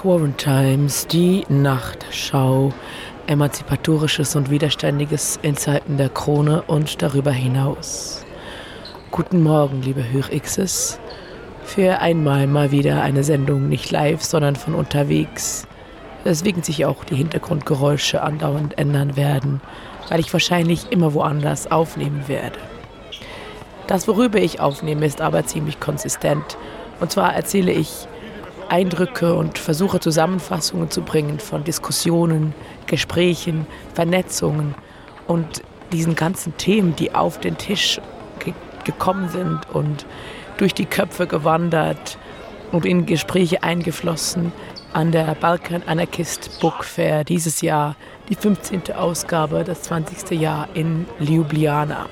Quarantimes, die Nachtschau, Emanzipatorisches und Widerständiges in Zeiten der Krone und darüber hinaus. Guten Morgen, liebe Hörixes. Für einmal mal wieder eine Sendung nicht live, sondern von unterwegs. Weswegen sich auch die Hintergrundgeräusche andauernd ändern werden, weil ich wahrscheinlich immer woanders aufnehmen werde. Das, worüber ich aufnehme, ist aber ziemlich konsistent. Und zwar erzähle ich Eindrücke und versuche Zusammenfassungen zu bringen von Diskussionen, Gesprächen, Vernetzungen und diesen ganzen Themen, die auf den Tisch ge gekommen sind und durch die Köpfe gewandert und in Gespräche eingeflossen an der Balkan Anarchist Book Fair dieses Jahr, die 15. Ausgabe, das 20. Jahr in Ljubljana.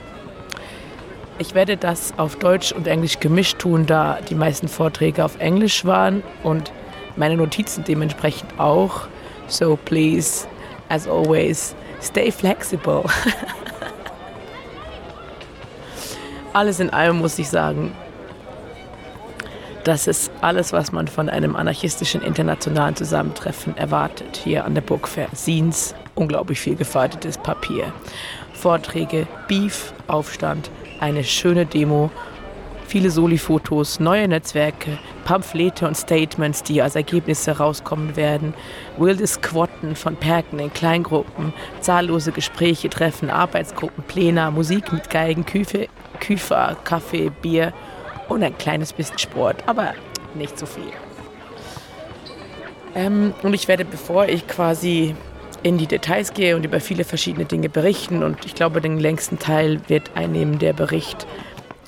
Ich werde das auf Deutsch und Englisch gemischt tun, da die meisten Vorträge auf Englisch waren und meine Notizen dementsprechend auch. So please, as always, stay flexible. alles in allem muss ich sagen, das ist alles, was man von einem anarchistischen internationalen Zusammentreffen erwartet. Hier an der Burgfair Scenes, unglaublich viel gefaltetes Papier. Vorträge, Beef, Aufstand, eine schöne Demo, viele Soli-Fotos, neue Netzwerke, Pamphlete und Statements, die als Ergebnisse rauskommen werden, wildes Squatten von Perken in Kleingruppen, zahllose Gespräche, Treffen, Arbeitsgruppen, Pläne, Musik mit Geigen, Küfe, Küfer, Kaffee, Bier und ein kleines bisschen Sport, aber nicht so viel. Ähm, und ich werde, bevor ich quasi in die Details gehe und über viele verschiedene Dinge berichten. Und ich glaube, den längsten Teil wird einnehmen der Bericht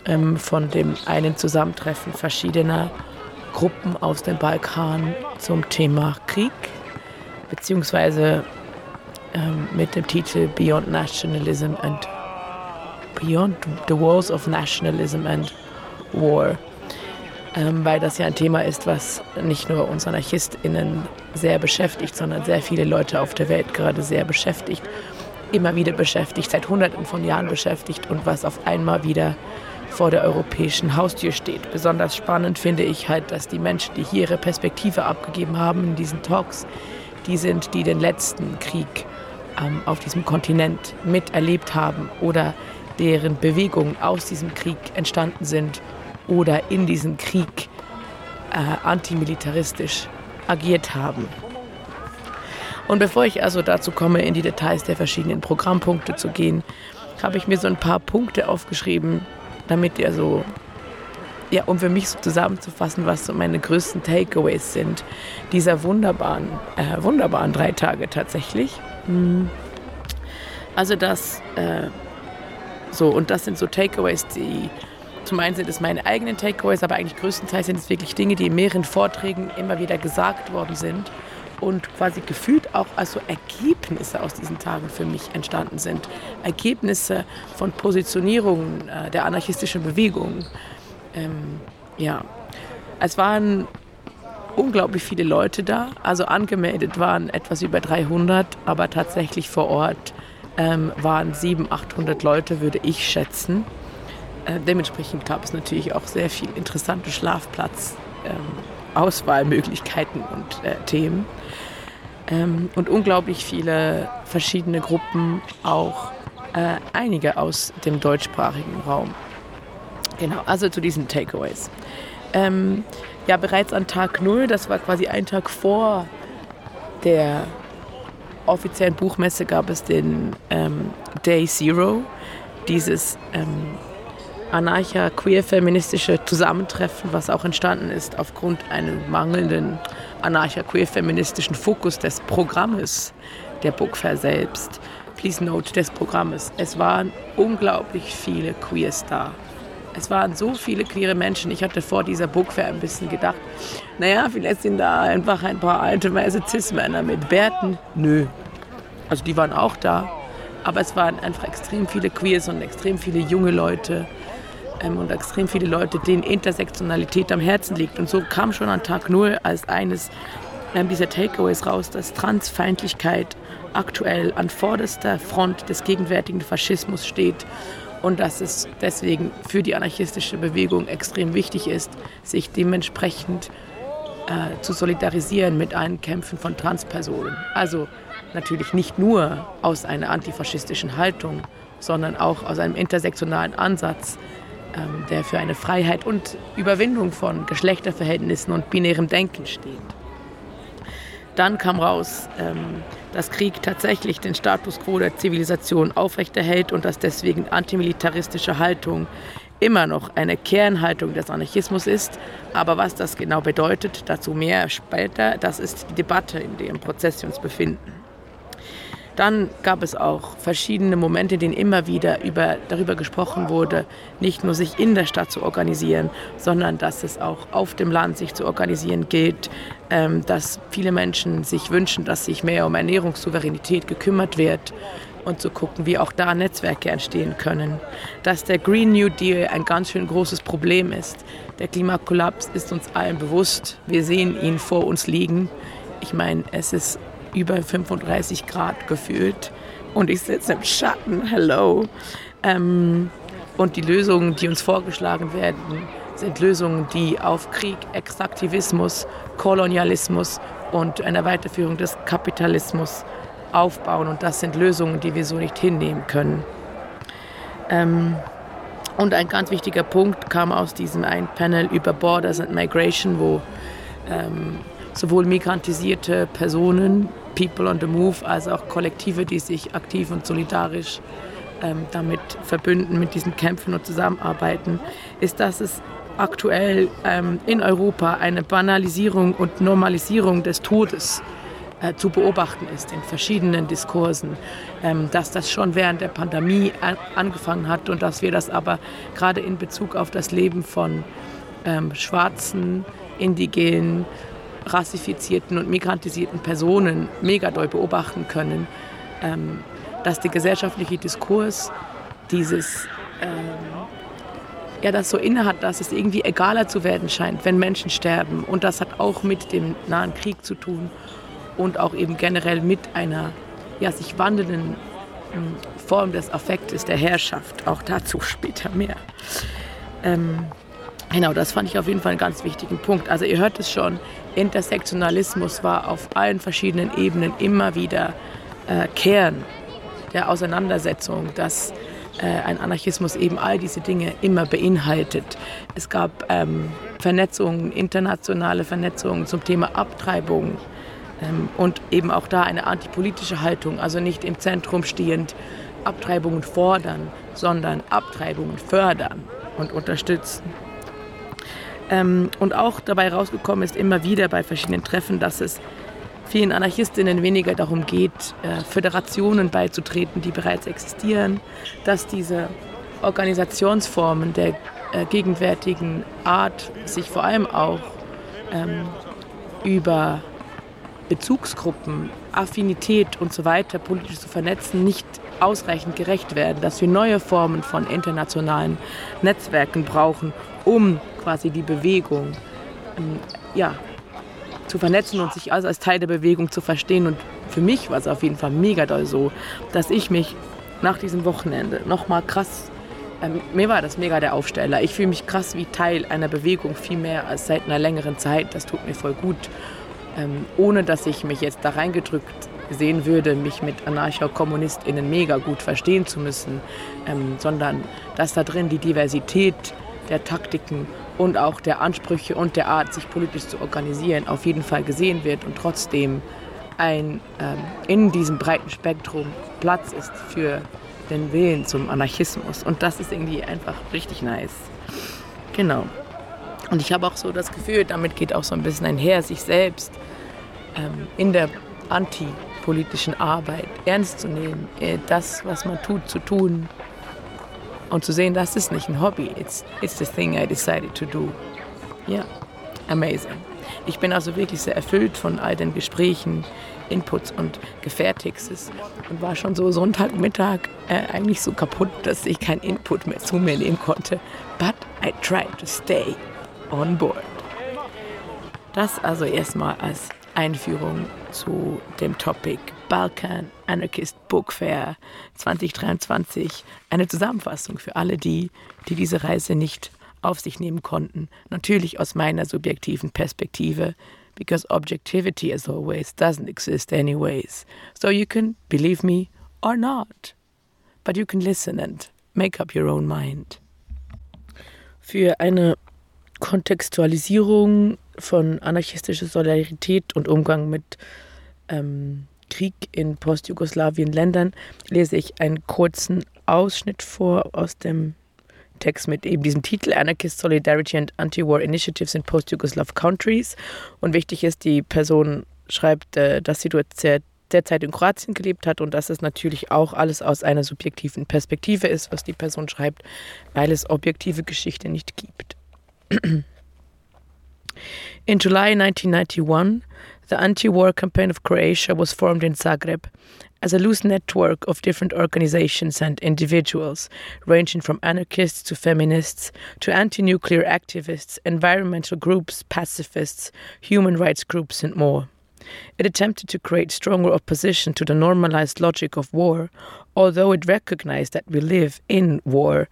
ähm, von dem einen Zusammentreffen verschiedener Gruppen aus dem Balkan zum Thema Krieg, beziehungsweise ähm, mit dem Titel Beyond Nationalism and Beyond the Walls of Nationalism and War weil das ja ein Thema ist, was nicht nur uns AnarchistInnen sehr beschäftigt, sondern sehr viele Leute auf der Welt gerade sehr beschäftigt, immer wieder beschäftigt, seit Hunderten von Jahren beschäftigt und was auf einmal wieder vor der europäischen Haustür steht. Besonders spannend finde ich halt, dass die Menschen, die hier ihre Perspektive abgegeben haben in diesen Talks, die sind, die den letzten Krieg ähm, auf diesem Kontinent miterlebt haben oder deren Bewegungen aus diesem Krieg entstanden sind oder in diesem Krieg äh, antimilitaristisch agiert haben. Und bevor ich also dazu komme, in die Details der verschiedenen Programmpunkte zu gehen, habe ich mir so ein paar Punkte aufgeschrieben, damit ihr so, ja, um für mich so zusammenzufassen, was so meine größten Takeaways sind dieser wunderbaren, äh, wunderbaren drei Tage tatsächlich. Hm. Also das, äh, so, und das sind so Takeaways, die zum einen sind es meine eigenen Takeaways, aber eigentlich größtenteils sind es wirklich Dinge, die in mehreren Vorträgen immer wieder gesagt worden sind und quasi gefühlt auch als so Ergebnisse aus diesen Tagen für mich entstanden sind. Ergebnisse von Positionierungen äh, der anarchistischen Bewegung. Ähm, ja, es waren unglaublich viele Leute da. Also angemeldet waren etwas über 300, aber tatsächlich vor Ort ähm, waren 700, 800 Leute, würde ich schätzen. Äh, dementsprechend gab es natürlich auch sehr viel interessante Schlafplatz, ähm, und äh, Themen. Ähm, und unglaublich viele verschiedene Gruppen, auch äh, einige aus dem deutschsprachigen Raum. Genau, also zu diesen Takeaways. Ähm, ja, bereits an Tag 0, das war quasi ein Tag vor der offiziellen Buchmesse, gab es den ähm, Day Zero, dieses ähm, anarcha-queer-feministische Zusammentreffen, was auch entstanden ist aufgrund eines mangelnden anarcha-queer-feministischen Fokus des Programmes der Bookfair selbst. Please note des Programmes. Es waren unglaublich viele Queers da. Es waren so viele queere Menschen. Ich hatte vor dieser Bookfair ein bisschen gedacht, naja, vielleicht sind da einfach ein paar alte weiße Cis-Männer mit Bärten. Nö. Also die waren auch da. Aber es waren einfach extrem viele Queers und extrem viele junge Leute ähm, und extrem viele Leute, denen Intersektionalität am Herzen liegt. Und so kam schon an Tag Null als eines ähm, dieser Takeaways raus, dass Transfeindlichkeit aktuell an vorderster Front des gegenwärtigen Faschismus steht und dass es deswegen für die anarchistische Bewegung extrem wichtig ist, sich dementsprechend äh, zu solidarisieren mit allen Kämpfen von Transpersonen. Also natürlich nicht nur aus einer antifaschistischen Haltung, sondern auch aus einem intersektionalen Ansatz, der für eine Freiheit und Überwindung von Geschlechterverhältnissen und binärem Denken steht. Dann kam raus, ähm, dass Krieg tatsächlich den Status quo der Zivilisation aufrechterhält und dass deswegen antimilitaristische Haltung immer noch eine Kernhaltung des Anarchismus ist. Aber was das genau bedeutet, dazu mehr später, das ist die Debatte, in der im Prozess wir uns befinden. Dann gab es auch verschiedene Momente, in denen immer wieder über, darüber gesprochen wurde, nicht nur sich in der Stadt zu organisieren, sondern dass es auch auf dem Land sich zu organisieren gilt, ähm, dass viele Menschen sich wünschen, dass sich mehr um Ernährungssouveränität gekümmert wird und zu gucken, wie auch da Netzwerke entstehen können. Dass der Green New Deal ein ganz schön großes Problem ist. Der Klimakollaps ist uns allen bewusst. Wir sehen ihn vor uns liegen. Ich meine, es ist über 35 Grad gefühlt und ich sitze im Schatten. Hello. Ähm, und die Lösungen, die uns vorgeschlagen werden, sind Lösungen, die auf Krieg, Extraktivismus, Kolonialismus und einer Weiterführung des Kapitalismus aufbauen. Und das sind Lösungen, die wir so nicht hinnehmen können. Ähm, und ein ganz wichtiger Punkt kam aus diesem einen Panel über Borders and Migration, wo ähm, sowohl migrantisierte Personen People on the Move, als auch Kollektive, die sich aktiv und solidarisch ähm, damit verbünden, mit diesen Kämpfen und zusammenarbeiten, ist, dass es aktuell ähm, in Europa eine Banalisierung und Normalisierung des Todes äh, zu beobachten ist in verschiedenen Diskursen, ähm, dass das schon während der Pandemie an, angefangen hat und dass wir das aber gerade in Bezug auf das Leben von ähm, schwarzen, indigenen, rassifizierten und migrantisierten Personen mega doll beobachten können, ähm, dass der gesellschaftliche Diskurs dieses ähm, ja, das so innehat, dass es irgendwie egaler zu werden scheint, wenn Menschen sterben. Und das hat auch mit dem nahen Krieg zu tun und auch eben generell mit einer ja, sich wandelnden ähm, Form des Affektes der Herrschaft. Auch dazu später mehr. Ähm, Genau, das fand ich auf jeden Fall einen ganz wichtigen Punkt. Also ihr hört es schon, Intersektionalismus war auf allen verschiedenen Ebenen immer wieder äh, Kern der Auseinandersetzung, dass äh, ein Anarchismus eben all diese Dinge immer beinhaltet. Es gab ähm, Vernetzungen, internationale Vernetzungen zum Thema Abtreibung ähm, und eben auch da eine antipolitische Haltung, also nicht im Zentrum stehend Abtreibungen fordern, sondern Abtreibungen fördern und unterstützen. Ähm, und auch dabei rausgekommen ist immer wieder bei verschiedenen Treffen, dass es vielen Anarchistinnen weniger darum geht, äh, Föderationen beizutreten, die bereits existieren, dass diese Organisationsformen der äh, gegenwärtigen Art sich vor allem auch ähm, über Bezugsgruppen, Affinität und so weiter politisch zu vernetzen, nicht ausreichend gerecht werden, dass wir neue Formen von internationalen Netzwerken brauchen, um quasi die Bewegung ähm, ja, zu vernetzen und sich also als Teil der Bewegung zu verstehen. Und für mich war es auf jeden Fall mega doll so, dass ich mich nach diesem Wochenende nochmal krass, ähm, mir war das mega der Aufsteller. Ich fühle mich krass wie Teil einer Bewegung, viel mehr als seit einer längeren Zeit. Das tut mir voll gut. Ähm, ohne dass ich mich jetzt da reingedrückt sehen würde, mich mit Anarcho-KommunistInnen mega gut verstehen zu müssen, ähm, sondern dass da drin die Diversität der Taktiken und auch der Ansprüche und der Art, sich politisch zu organisieren, auf jeden Fall gesehen wird und trotzdem ein ähm, in diesem breiten Spektrum Platz ist für den Willen zum Anarchismus. Und das ist irgendwie einfach richtig nice. Genau. Und ich habe auch so das Gefühl, damit geht auch so ein bisschen einher, sich selbst ähm, in der antipolitischen Arbeit ernst zu nehmen, äh, das, was man tut, zu tun und zu sehen, das ist nicht ein Hobby, it's, it's the thing I decided to do. Ja, yeah. amazing. Ich bin also wirklich sehr erfüllt von all den Gesprächen, Inputs und Gefertigtes und war schon so Sonntagmittag äh, eigentlich so kaputt, dass ich keinen Input mehr zu mir nehmen konnte. But I tried to stay on board. Das also erstmal als Einführung zu dem Topic Balkan Anarchist Book Fair 2023 eine Zusammenfassung für alle die, die diese Reise nicht auf sich nehmen konnten. Natürlich aus meiner subjektiven Perspektive, because objectivity, as always, doesn't exist anyways. So you can believe me or not. But you can listen and make up your own mind. Für eine Kontextualisierung von anarchistischer Solidarität und Umgang mit ähm, Krieg in Postjugoslawien-Ländern lese ich einen kurzen Ausschnitt vor aus dem Text mit eben diesem Titel Anarchist Solidarity and Anti-War Initiatives in Post-Yugoslav Countries. Und wichtig ist, die Person schreibt, äh, dass sie dort derzeit in Kroatien gelebt hat und dass es natürlich auch alles aus einer subjektiven Perspektive ist, was die Person schreibt, weil es objektive Geschichte nicht gibt. In July 1991, the anti war campaign of Croatia was formed in Zagreb as a loose network of different organizations and individuals, ranging from anarchists to feminists to anti nuclear activists, environmental groups, pacifists, human rights groups, and more. It attempted to create stronger opposition to the normalized logic of war, although it recognized that we live in war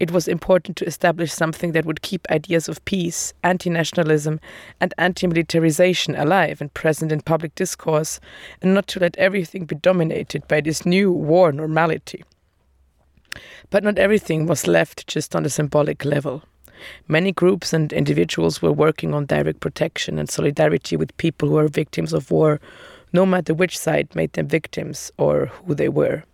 it was important to establish something that would keep ideas of peace, anti nationalism, and anti militarization alive and present in public discourse, and not to let everything be dominated by this new war normality. But not everything was left just on the symbolic level. Many groups and individuals were working on direct protection and solidarity with people who were victims of war, no matter which side made them victims or who they were.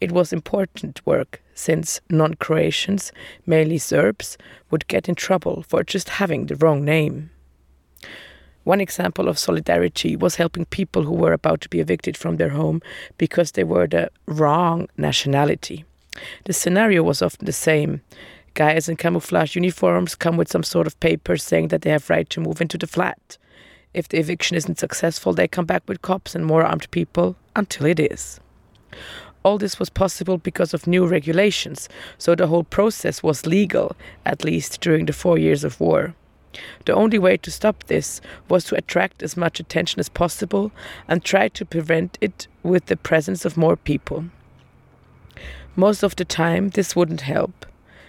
It was important work since non Croatians, mainly Serbs, would get in trouble for just having the wrong name. One example of solidarity was helping people who were about to be evicted from their home because they were the wrong nationality. The scenario was often the same. Guys in camouflage uniforms come with some sort of paper saying that they have right to move into the flat. If the eviction isn't successful, they come back with cops and more armed people until it is. All this was possible because of new regulations, so the whole process was legal, at least during the four years of war. The only way to stop this was to attract as much attention as possible and try to prevent it with the presence of more people. Most of the time, this wouldn't help.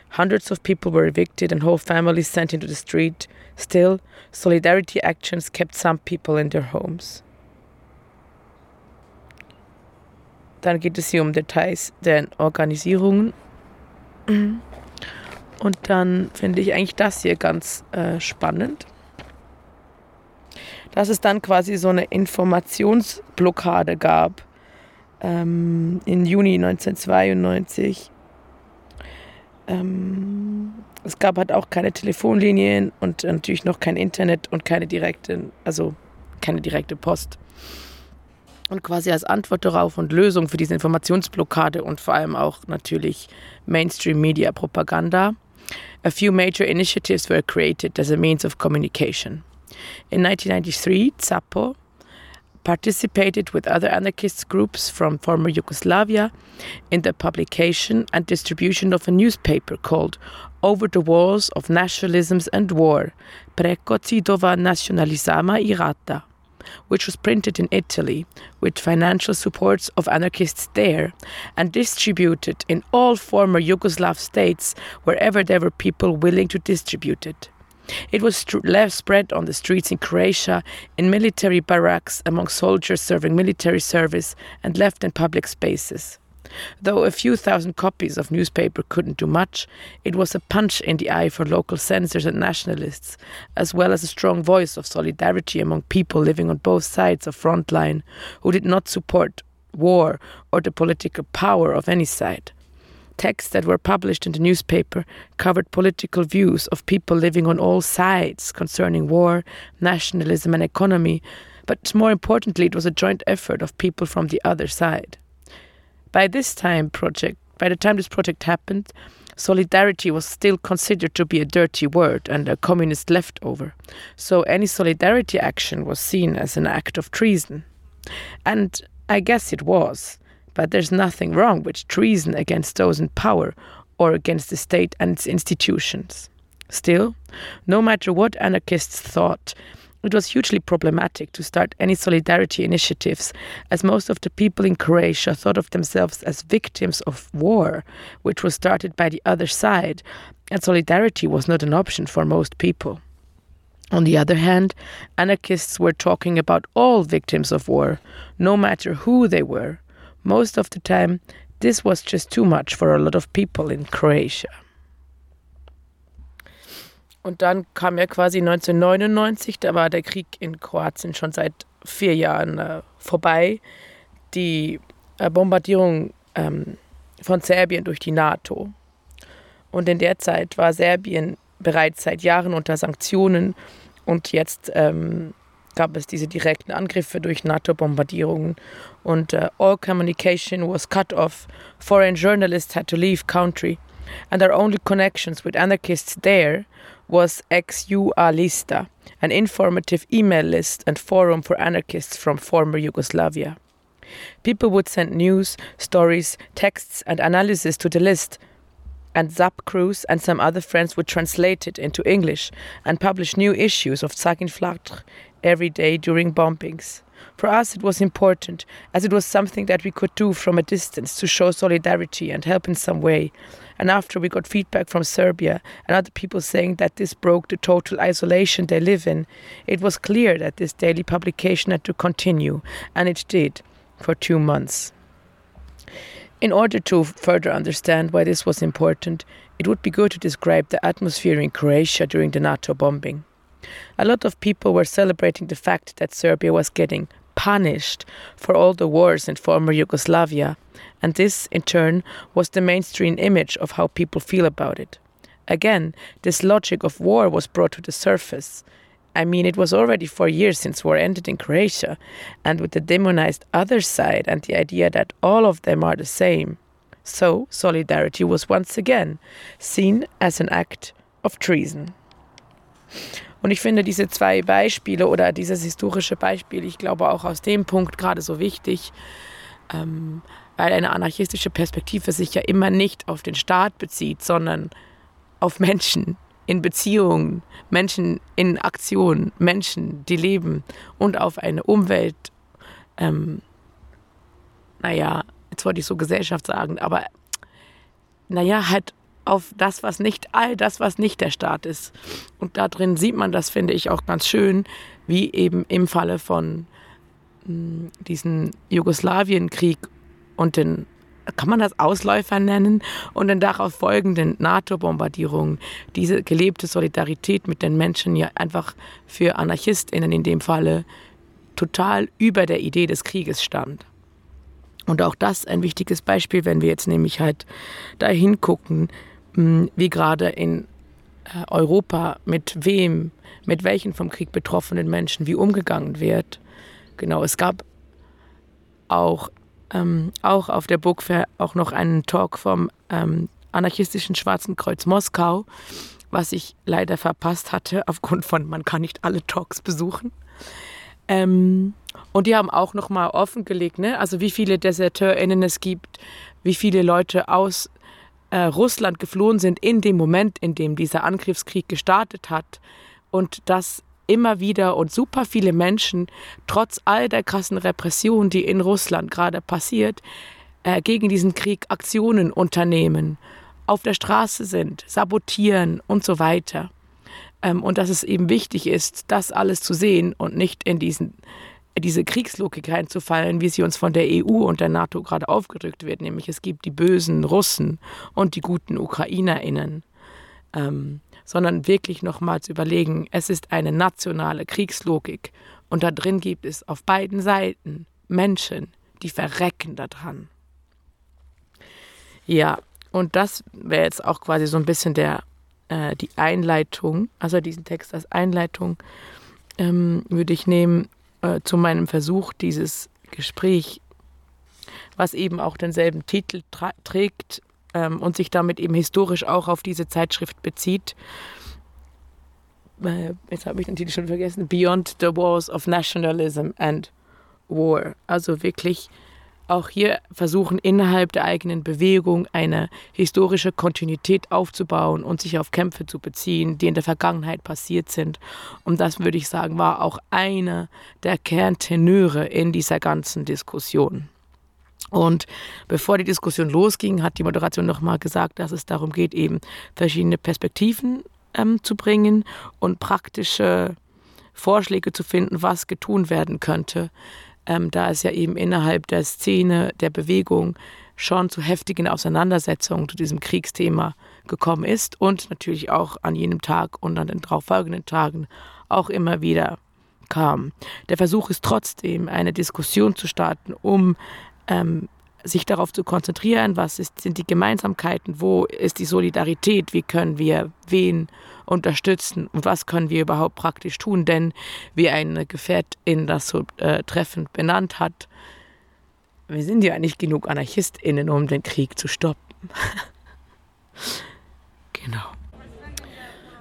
Hundreds of people were evicted and whole families sent into the street. Still, solidarity actions kept some people in their homes. Dann geht es hier um Details der Organisierungen. Und dann finde ich eigentlich das hier ganz äh, spannend. Dass es dann quasi so eine Informationsblockade gab ähm, im Juni 1992. Ähm, es gab halt auch keine Telefonlinien und natürlich noch kein Internet und keine direkte, also keine direkte Post. Und quasi als Antwort darauf und Lösung für diese Informationsblockade und vor allem auch natürlich Mainstream-Media-Propaganda, a few major initiatives were created as a means of communication. In 1993, Zappo participated with other anarchist groups from former Yugoslavia in the publication and distribution of a newspaper called Over the Walls of Nationalisms and War, Preko Cidova Nacionalizama i Rata which was printed in Italy with financial supports of anarchists there and distributed in all former Yugoslav states wherever there were people willing to distribute it. It was left spread on the streets in Croatia, in military barracks, among soldiers serving military service, and left in public spaces. Though a few thousand copies of newspaper couldn't do much, it was a punch in the eye for local censors and nationalists, as well as a strong voice of solidarity among people living on both sides of front line who did not support war or the political power of any side. Texts that were published in the newspaper covered political views of people living on all sides concerning war, nationalism, and economy, but more importantly, it was a joint effort of people from the other side. By this time, project by the time this project happened, solidarity was still considered to be a dirty word and a communist leftover. So any solidarity action was seen as an act of treason. And I guess it was. But there's nothing wrong with treason against those in power or against the state and its institutions. Still, no matter what anarchists thought, It was hugely problematic to start any solidarity initiatives, as most of the people in Croatia thought of themselves as victims of war, which was started by the other side, and solidarity was not an option for most people. On the other hand, anarchists were talking about all victims of war, no matter who they were. Most of the time, this was just too much for a lot of people in Croatia. Und dann kam ja quasi 1999, da war der Krieg in Kroatien schon seit vier Jahren äh, vorbei. Die äh, Bombardierung ähm, von Serbien durch die NATO. Und in der Zeit war Serbien bereits seit Jahren unter Sanktionen und jetzt ähm, gab es diese direkten Angriffe durch NATO-Bombardierungen und uh, all communication was cut off. Foreign journalists had to leave country and their only connections with anarchists there was XUA Lista, an informative email list and forum for anarchists from former Yugoslavia. People would send news, stories, texts, and analysis to the list, and Zap Cruz and some other friends would translate it into English and publish new issues of Flatre every day during bombings. For us, it was important, as it was something that we could do from a distance to show solidarity and help in some way. And after we got feedback from Serbia and other people saying that this broke the total isolation they live in, it was clear that this daily publication had to continue, and it did for two months. In order to further understand why this was important, it would be good to describe the atmosphere in Croatia during the NATO bombing. A lot of people were celebrating the fact that Serbia was getting punished for all the wars in former Yugoslavia, and this, in turn, was the mainstream image of how people feel about it. Again, this logic of war was brought to the surface. I mean, it was already four years since war ended in Croatia, and with the demonized other side and the idea that all of them are the same. So, solidarity was once again seen as an act of treason. Und ich finde diese zwei Beispiele oder dieses historische Beispiel, ich glaube auch aus dem Punkt gerade so wichtig, ähm, weil eine anarchistische Perspektive sich ja immer nicht auf den Staat bezieht, sondern auf Menschen in Beziehungen, Menschen in Aktion, Menschen, die leben und auf eine Umwelt, ähm, naja, jetzt wollte ich so Gesellschaft sagen, aber naja, halt auf das, was nicht, all das, was nicht der Staat ist. Und da drin sieht man das, finde ich, auch ganz schön, wie eben im Falle von hm, diesem Jugoslawienkrieg und den, kann man das Ausläufer nennen, und den darauf folgenden NATO-Bombardierungen, diese gelebte Solidarität mit den Menschen ja einfach für AnarchistInnen in dem Falle total über der Idee des Krieges stand. Und auch das ein wichtiges Beispiel, wenn wir jetzt nämlich halt da hingucken, wie gerade in äh, Europa mit wem, mit welchen vom Krieg betroffenen Menschen wie umgegangen wird. Genau, es gab auch, ähm, auch auf der Book auch noch einen Talk vom ähm, anarchistischen Schwarzen Kreuz Moskau, was ich leider verpasst hatte, aufgrund von, man kann nicht alle Talks besuchen. Ähm, und die haben auch nochmal offengelegt, ne? also wie viele DeserteurInnen es gibt, wie viele Leute aus äh, Russland geflohen sind in dem Moment, in dem dieser Angriffskrieg gestartet hat und dass immer wieder und super viele Menschen trotz all der krassen Repression, die in Russland gerade passiert, äh, gegen diesen Krieg Aktionen unternehmen, auf der Straße sind, sabotieren und so weiter. Ähm, und dass es eben wichtig ist, das alles zu sehen und nicht in diesen diese Kriegslogik reinzufallen, wie sie uns von der EU und der NATO gerade aufgedrückt wird, nämlich es gibt die bösen Russen und die guten UkrainerInnen, ähm, sondern wirklich nochmal zu überlegen, es ist eine nationale Kriegslogik und da drin gibt es auf beiden Seiten Menschen, die verrecken daran. Ja, und das wäre jetzt auch quasi so ein bisschen der, äh, die Einleitung, also diesen Text als Einleitung ähm, würde ich nehmen äh, zu meinem Versuch, dieses Gespräch, was eben auch denselben Titel trägt ähm, und sich damit eben historisch auch auf diese Zeitschrift bezieht. Äh, jetzt habe ich den Titel schon vergessen. Beyond the Wars of Nationalism and War. Also wirklich auch hier versuchen, innerhalb der eigenen Bewegung eine historische Kontinuität aufzubauen und sich auf Kämpfe zu beziehen, die in der Vergangenheit passiert sind. Und das, würde ich sagen, war auch einer der Kerntenöre in dieser ganzen Diskussion. Und bevor die Diskussion losging, hat die Moderation nochmal gesagt, dass es darum geht, eben verschiedene Perspektiven ähm, zu bringen und praktische Vorschläge zu finden, was getun werden könnte, ähm, da es ja eben innerhalb der Szene, der Bewegung schon zu heftigen Auseinandersetzungen zu diesem Kriegsthema gekommen ist und natürlich auch an jenem Tag und an den darauffolgenden Tagen auch immer wieder kam. Der Versuch ist trotzdem, eine Diskussion zu starten, um ähm, sich darauf zu konzentrieren, was ist, sind die Gemeinsamkeiten, wo ist die Solidarität, wie können wir wen unterstützen und was können wir überhaupt praktisch tun. Denn wie eine Gefährtin das so äh, treffend benannt hat, wir sind ja nicht genug AnarchistInnen, um den Krieg zu stoppen. genau.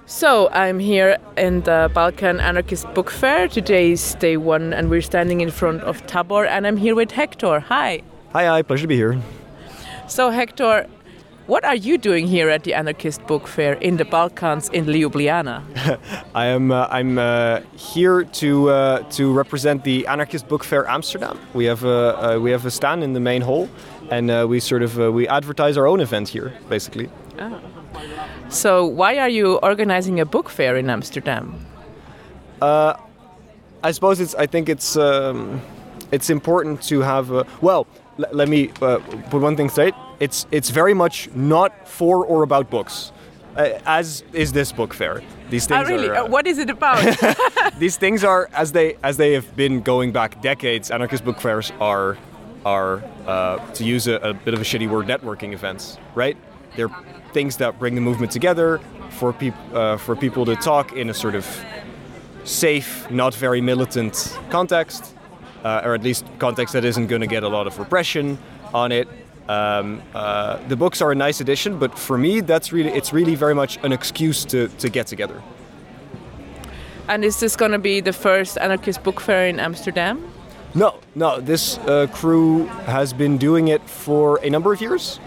So, I'm here in the Balkan Anarchist Book Fair. Today is day one, and we're standing in front of Tabor, and I'm here with Hector. Hi. Hi, hi, pleasure to be here. So, Hector, what are you doing here at the Anarchist Book Fair in the Balkans in Ljubljana? I am uh, I'm uh, here to uh, to represent the Anarchist Book Fair Amsterdam. We have a uh, we have a stand in the main hall, and uh, we sort of uh, we advertise our own event here, basically. Oh. So, why are you organizing a book fair in Amsterdam? I suppose it's I think it's um, it's important to have a, well l- let me uh, put one thing straight. It's it's very much not for or about books, uh, as is this book fair. These Oh, things really? are. Uh, what is it about? these things are as they as they have been going back decades. Anarchist book fairs are are uh, to use a, a bit of a shitty word, networking events. Right? They're things that bring the movement together for people uh, for people to talk in a sort of safe, not very militant context, uh, or at least context that isn't going to get a lot of repression on it. Um, uh, the books are a nice addition, but for me, that's really it's really very much an excuse to, to get together. and is this going to be the first anarchist book fair in Amsterdam? No, no, this uh, crew has been doing it for a number of years.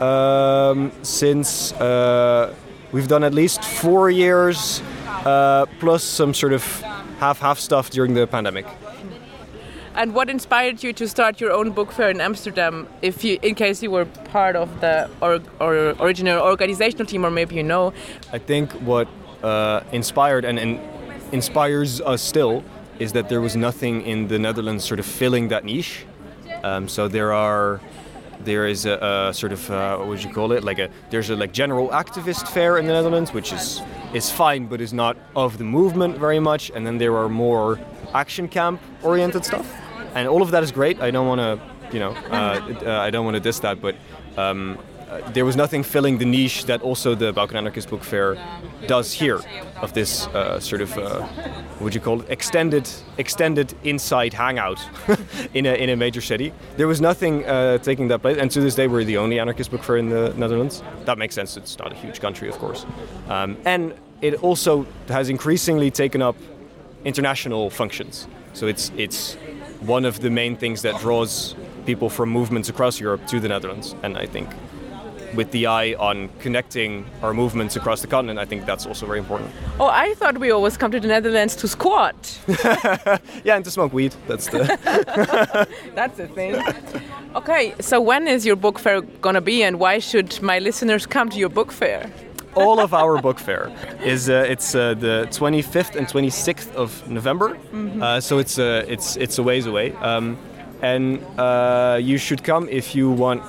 Um, since uh, we've done at least four years, uh, plus some sort of half-half stuff during the pandemic. And what inspired you to start your own book fair in Amsterdam? If you, in case you were part of the or, or original organizational team, or maybe you know, I think what uh, inspired and, and inspires us still is that there was nothing in the Netherlands sort of filling that niche. Um, so there are, there is a, a sort of uh, what would you call it? Like a there's a like general activist fair in the Netherlands, which is is fine, but is not of the movement very much. And then there are more action camp oriented stuff, and all of that is great. I don't want to, you know, uh, uh, I don't want to diss that, but. Um, uh, there was nothing filling the niche that also the Balkan Anarchist Book Fair does here, of this uh, sort of uh, what you call it? Extended, extended inside hangout in a in a major city. There was nothing uh, taking that place, and to this day we're the only anarchist book fair in the Netherlands. That makes sense. It's not a huge country, of course, um, and it also has increasingly taken up international functions. So it's it's one of the main things that draws people from movements across Europe to the Netherlands, and I think with the eye on connecting our movements across the continent, I think that's also very important. oh, I thought we always come to the Netherlands to squat. Yeah, and to smoke weed. That's the. That's the thing. Okay, so when is your book fair gonna be, and why should my listeners come to your book fair? All of our book fair is uh, it's uh, the 25th and 26th of November. Uh, so it's uh, it's it's a ways away, um, and uh, you should come if you want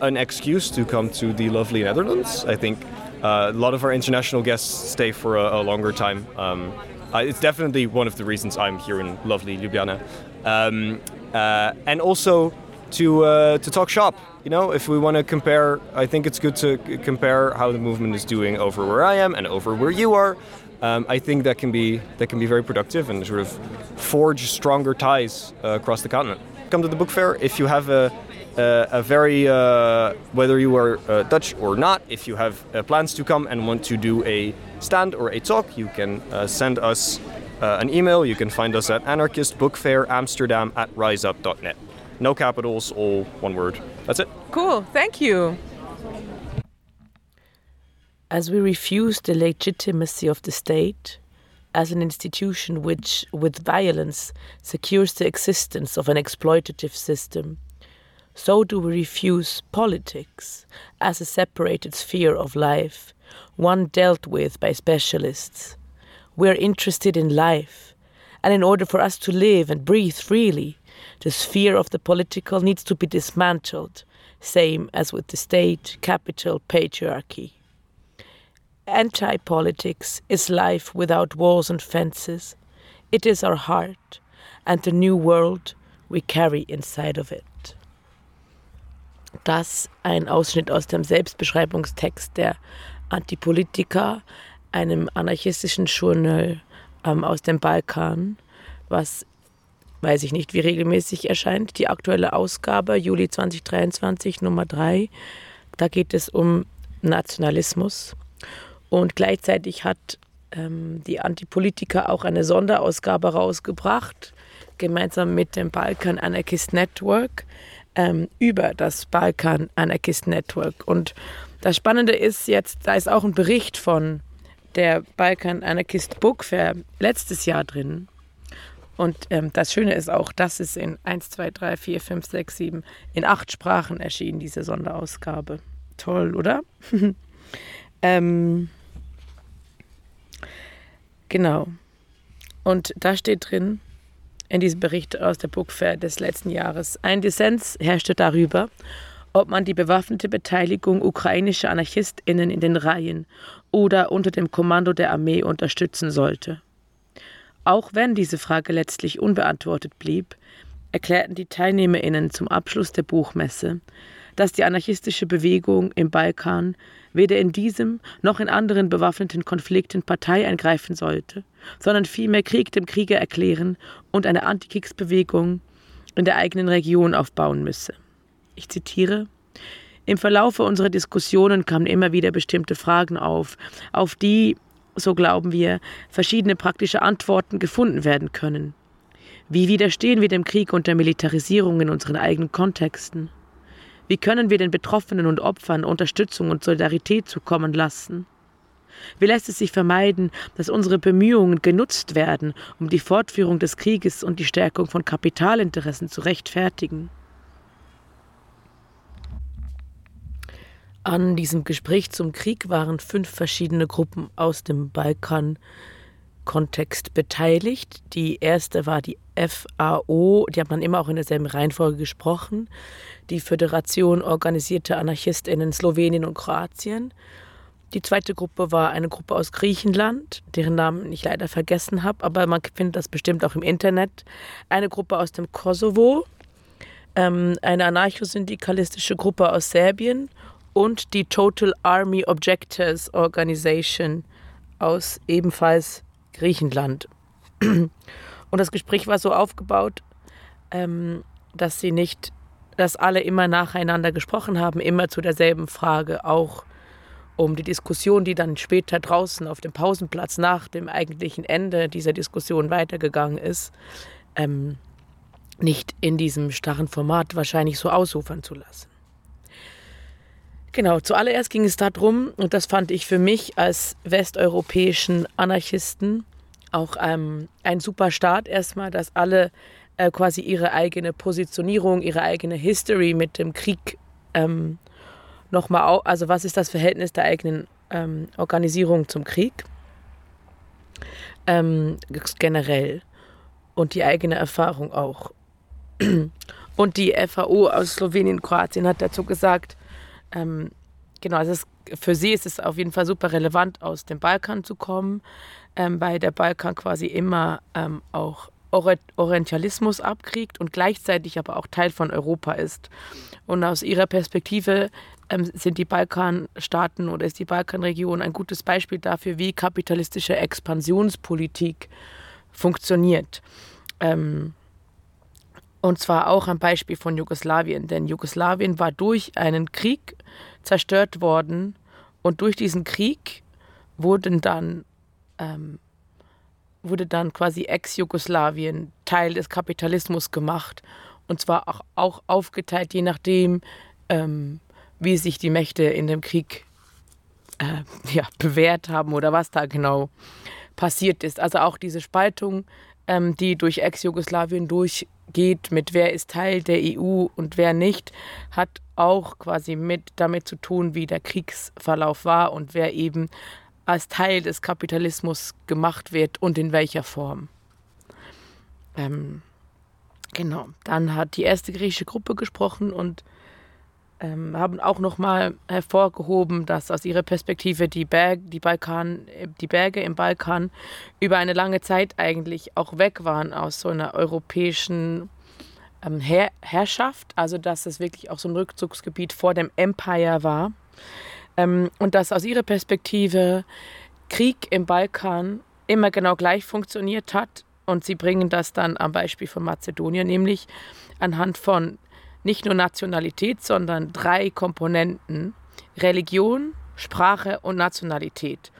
an excuse to come to the lovely Netherlands. I think uh, a lot of our international guests stay for a, a longer time. Um, it's definitely one of the reasons I'm here in lovely Ljubljana, um, uh, and also to uh, to talk shop. You know, if we want to compare, I think it's good to compare how the movement is doing over where I am and over where you are. Um, I think that can be that can be very productive and sort of forge stronger ties uh, across the continent. Come to the book fair if you have a a, a very uh, whether you are uh, Dutch or not. If you have uh, plans to come and want to do a stand or a talk, you can uh, send us an email. You can find us at anarchistbookfairamsterdam at riseup.net. no capitals, all one word. That's it. Cool, thank you. As we refuse the legitimacy of the state as an institution which, with violence, secures the existence of an exploitative system, so do we refuse politics as a separated sphere of life, one dealt with by specialists. We are interested in life, and in order for us to live and breathe freely, the sphere of the political needs to be dismantled, same as with the state, capital, patriarchy. Anti politics is life without walls and fences. It is our heart and the new world we carry inside of it. Das ein Ausschnitt aus dem Selbstbeschreibungstext der Antipolitika, einem anarchistischen Journal ähm, aus dem Balkan, was weiß ich nicht, wie regelmäßig erscheint. Die aktuelle Ausgabe, Juli 2023, Nummer 3. Da geht es um Nationalismus. Und gleichzeitig hat ähm, die Antipolitiker auch eine Sonderausgabe rausgebracht, gemeinsam mit dem Balkan Anarchist Network, ähm, über das Balkan Anarchist Network. Und das Spannende ist jetzt, da ist auch ein Bericht von der Balkan Anarchist Book Fair letztes Jahr drin. Und ähm, das Schöne ist auch, dass es in 1, 2, 3, 4, 5, 6, 7 in acht Sprachen erschien, diese Sonderausgabe. Toll, oder? ähm, Genau. Und da steht drin, in diesem Bericht aus der Bookfair des letzten Jahres, ein Dissens herrschte darüber, ob man die bewaffnete Beteiligung ukrainischer AnarchistInnen in den Reihen oder unter dem Kommando der Armee unterstützen sollte. Auch wenn diese Frage letztlich unbeantwortet blieb, erklärten die TeilnehmerInnen zum Abschluss der Buchmesse, dass die anarchistische Bewegung im Balkan weder in diesem noch in anderen bewaffneten Konflikten Partei ergreifen sollte, sondern vielmehr Krieg dem Krieger erklären und eine Antikriegsbewegung in der eigenen Region aufbauen müsse. Ich zitiere Im Verlaufe unserer Diskussionen kamen immer wieder bestimmte Fragen auf, auf die, so glauben wir, verschiedene praktische Antworten gefunden werden können. Wie widerstehen wir dem Krieg und der Militarisierung in unseren eigenen Kontexten? Wie können wir den Betroffenen und Opfern Unterstützung und Solidarität zukommen lassen? Wie lässt es sich vermeiden, dass unsere Bemühungen genutzt werden, um die Fortführung des Krieges und die Stärkung von Kapitalinteressen zu rechtfertigen? An diesem Gespräch zum Krieg waren fünf verschiedene Gruppen aus dem Balkan Kontext beteiligt. Die erste war die FAO, die hat man immer auch in derselben Reihenfolge gesprochen, die Föderation organisierter Anarchistinnen Slowenien und Kroatien. Die zweite Gruppe war eine Gruppe aus Griechenland, deren Namen ich leider vergessen habe, aber man findet das bestimmt auch im Internet. Eine Gruppe aus dem Kosovo, ähm, eine anarchosyndikalistische Gruppe aus Serbien und die Total Army Objectors Organization aus ebenfalls Griechenland. Und das Gespräch war so aufgebaut, ähm, dass sie nicht, dass alle immer nacheinander gesprochen haben, immer zu derselben Frage, auch um die Diskussion, die dann später draußen auf dem Pausenplatz nach dem eigentlichen Ende dieser Diskussion weitergegangen ist, ähm, nicht in diesem starren Format wahrscheinlich so ausufern zu lassen. Genau, zuallererst ging es darum, und das fand ich für mich als westeuropäischen Anarchisten auch ähm, ein super Start erstmal, dass alle äh, quasi ihre eigene Positionierung, ihre eigene History mit dem Krieg ähm, nochmal, also was ist das Verhältnis der eigenen ähm, Organisierung zum Krieg ähm, generell und die eigene Erfahrung auch. Und die FAO aus Slowenien, Kroatien hat dazu gesagt, ähm, genau, also es, für sie ist es auf jeden Fall super relevant, aus dem Balkan zu kommen, ähm, weil der Balkan quasi immer ähm, auch Orientalismus abkriegt und gleichzeitig aber auch Teil von Europa ist. Und aus ihrer Perspektive ähm, sind die Balkanstaaten oder ist die Balkanregion ein gutes Beispiel dafür, wie kapitalistische Expansionspolitik funktioniert. Ähm, und zwar auch am Beispiel von Jugoslawien, denn Jugoslawien war durch einen Krieg zerstört worden. Und durch diesen Krieg wurden dann, ähm, wurde dann quasi Ex-Jugoslawien Teil des Kapitalismus gemacht. Und zwar auch, auch aufgeteilt, je nachdem, ähm, wie sich die Mächte in dem Krieg äh, ja, bewährt haben oder was da genau passiert ist. Also auch diese Spaltung, ähm, die durch Ex-Jugoslawien durchgeht, mit wer ist Teil der EU und wer nicht, hat auch quasi mit damit zu tun, wie der Kriegsverlauf war und wer eben als Teil des Kapitalismus gemacht wird und in welcher Form. Ähm, genau, dann hat die erste griechische Gruppe gesprochen und ähm, haben auch nochmal hervorgehoben, dass aus ihrer Perspektive die, Berg, die, Balkan, die Berge im Balkan über eine lange Zeit eigentlich auch weg waren aus so einer europäischen ähm, Herr Herrschaft, also dass es wirklich auch so ein Rückzugsgebiet vor dem Empire war. Ähm, und dass aus ihrer Perspektive Krieg im Balkan immer genau gleich funktioniert hat. Und sie bringen das dann am Beispiel von Mazedonien, nämlich anhand von nicht nur Nationalität, sondern drei Komponenten. Religion, Sprache und Nationalität.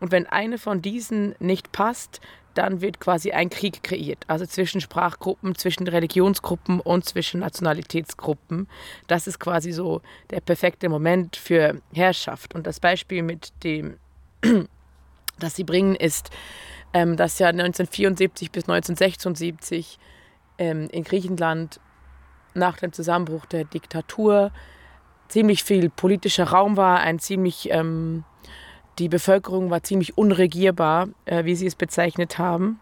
Und wenn eine von diesen nicht passt, dann wird quasi ein Krieg kreiert. Also zwischen Sprachgruppen, zwischen Religionsgruppen und zwischen Nationalitätsgruppen. Das ist quasi so der perfekte Moment für Herrschaft. Und das Beispiel mit dem, das sie bringen, ist, ähm, dass ja 1974 bis 1976 ähm, in Griechenland nach dem Zusammenbruch der Diktatur ziemlich viel politischer Raum war, ein ziemlich ähm, die Bevölkerung war ziemlich unregierbar, äh, wie sie es bezeichnet haben,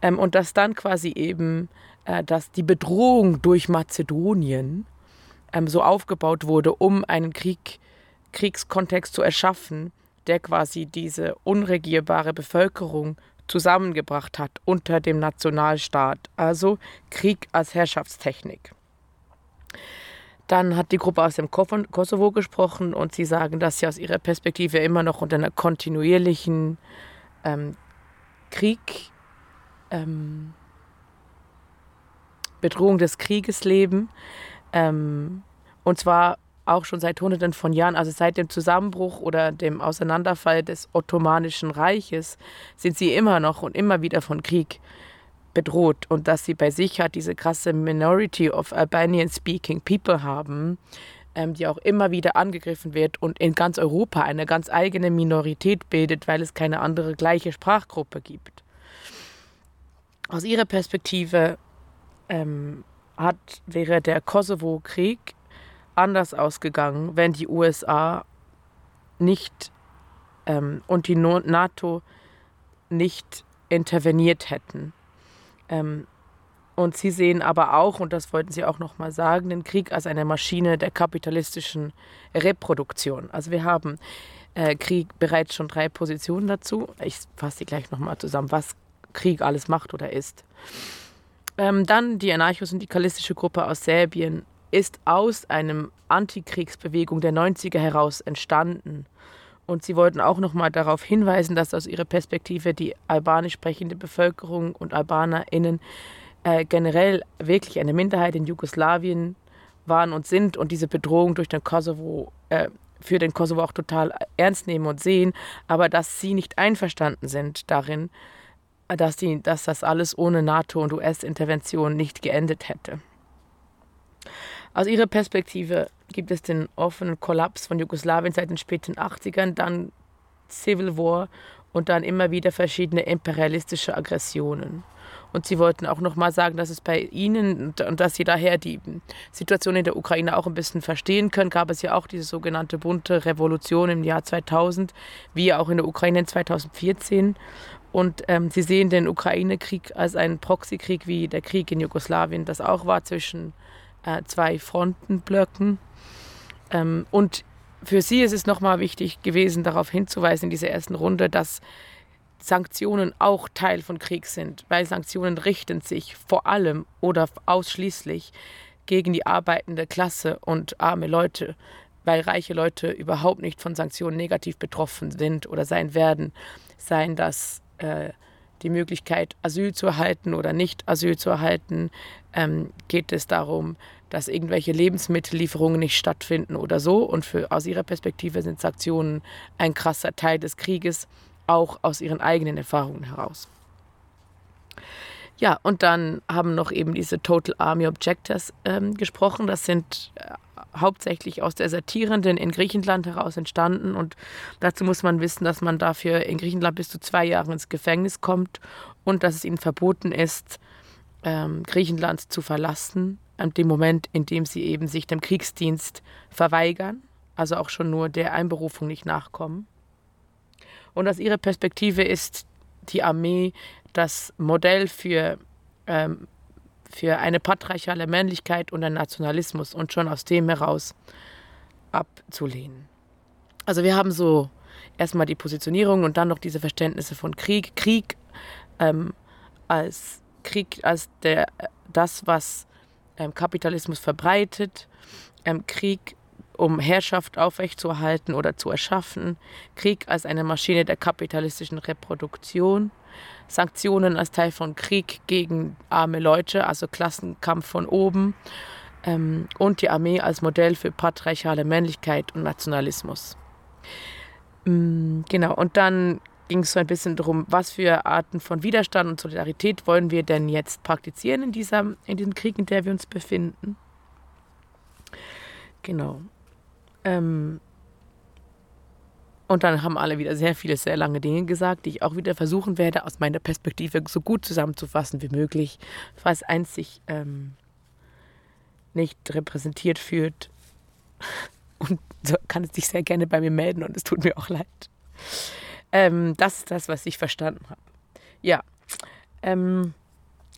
ähm, und dass dann quasi eben, äh, dass die Bedrohung durch Mazedonien ähm, so aufgebaut wurde, um einen Krieg, Kriegskontext zu erschaffen, der quasi diese unregierbare Bevölkerung zusammengebracht hat unter dem Nationalstaat, also Krieg als Herrschaftstechnik. Dann hat die Gruppe aus dem Kosovo gesprochen und sie sagen, dass sie aus ihrer Perspektive immer noch unter einer kontinuierlichen ähm, Krieg, ähm, Bedrohung des Krieges leben. Ähm, und zwar auch schon seit Hunderten von Jahren, also seit dem Zusammenbruch oder dem Auseinanderfall des Ottomanischen Reiches, sind sie immer noch und immer wieder von Krieg bedroht und dass sie bei sich hat diese krasse Minority of Albanian Speaking People haben, ähm, die auch immer wieder angegriffen wird und in ganz Europa eine ganz eigene Minorität bildet, weil es keine andere gleiche Sprachgruppe gibt. Aus ihrer Perspektive ähm, hat, wäre der Kosovo-Krieg anders ausgegangen, wenn die USA nicht ähm, und die NATO nicht interveniert hätten. Ähm, und sie sehen aber auch, und das wollten sie auch nochmal sagen, den Krieg als eine Maschine der kapitalistischen Reproduktion. Also wir haben äh, Krieg bereits schon drei Positionen dazu. Ich fasse sie gleich nochmal zusammen, was Krieg alles macht oder ist. Ähm, dann die anarcho-syndikalistische Gruppe aus Serbien ist aus einem Antikriegsbewegung der 90er heraus entstanden. Und sie wollten auch nochmal darauf hinweisen, dass aus ihrer Perspektive die albanisch sprechende Bevölkerung und AlbanerInnen äh, generell wirklich eine Minderheit in Jugoslawien waren und sind und diese Bedrohung durch den Kosovo äh, für den Kosovo auch total ernst nehmen und sehen, aber dass sie nicht einverstanden sind darin, dass, die, dass das alles ohne NATO- und US-Intervention nicht geendet hätte. Aus ihrer Perspektive gibt es den offenen Kollaps von Jugoslawien seit den späten 80ern, dann Civil War und dann immer wieder verschiedene imperialistische Aggressionen. Und sie wollten auch nochmal sagen, dass es bei ihnen und dass sie daher die Situation in der Ukraine auch ein bisschen verstehen können, gab es ja auch diese sogenannte bunte Revolution im Jahr 2000, wie auch in der Ukraine in 2014. Und ähm, sie sehen den Ukraine-Krieg als einen Proxykrieg wie der Krieg in Jugoslawien, das auch war zwischen äh, zwei Frontenblöcken. Ähm, und für sie ist es nochmal wichtig gewesen, darauf hinzuweisen in dieser ersten Runde, dass Sanktionen auch Teil von Krieg sind, weil Sanktionen richten sich vor allem oder ausschließlich gegen die arbeitende Klasse und arme Leute, weil reiche Leute überhaupt nicht von Sanktionen negativ betroffen sind oder sein werden, seien das äh, die Möglichkeit, Asyl zu erhalten oder nicht Asyl zu erhalten, ähm, geht es darum, dass irgendwelche Lebensmittellieferungen nicht stattfinden oder so. Und für, aus ihrer Perspektive sind Sanktionen ein krasser Teil des Krieges, auch aus ihren eigenen Erfahrungen heraus. Ja, und dann haben noch eben diese Total Army Objectors ähm, gesprochen. Das sind äh, hauptsächlich aus Desertierenden in Griechenland heraus entstanden. Und dazu muss man wissen, dass man dafür in Griechenland bis zu zwei Jahre ins Gefängnis kommt und dass es ihnen verboten ist, ähm, Griechenland zu verlassen, an dem Moment, in dem sie eben sich dem Kriegsdienst verweigern, also auch schon nur der Einberufung nicht nachkommen. Und aus ihrer Perspektive ist die Armee das Modell für, ähm, für eine patriarchale Männlichkeit und einen Nationalismus und schon aus dem heraus abzulehnen. Also wir haben so erstmal die Positionierung und dann noch diese Verständnisse von Krieg. Krieg ähm, als Krieg als der, das, was ähm, Kapitalismus verbreitet, ähm, Krieg um Herrschaft aufrechtzuerhalten oder zu erschaffen, Krieg als eine Maschine der kapitalistischen Reproduktion, Sanktionen als Teil von Krieg gegen arme Leute, also Klassenkampf von oben ähm, und die Armee als Modell für patriarchale Männlichkeit und Nationalismus. Mm, genau, und dann ging es so ein bisschen darum, was für Arten von Widerstand und Solidarität wollen wir denn jetzt praktizieren in, dieser, in diesem Krieg, in dem wir uns befinden. Genau. Ähm und dann haben alle wieder sehr viele, sehr lange Dinge gesagt, die ich auch wieder versuchen werde, aus meiner Perspektive so gut zusammenzufassen wie möglich, falls eins sich ähm, nicht repräsentiert fühlt. Und so kann es sich sehr gerne bei mir melden und es tut mir auch leid. Ähm, das ist das, was ich verstanden habe. Ja, ähm,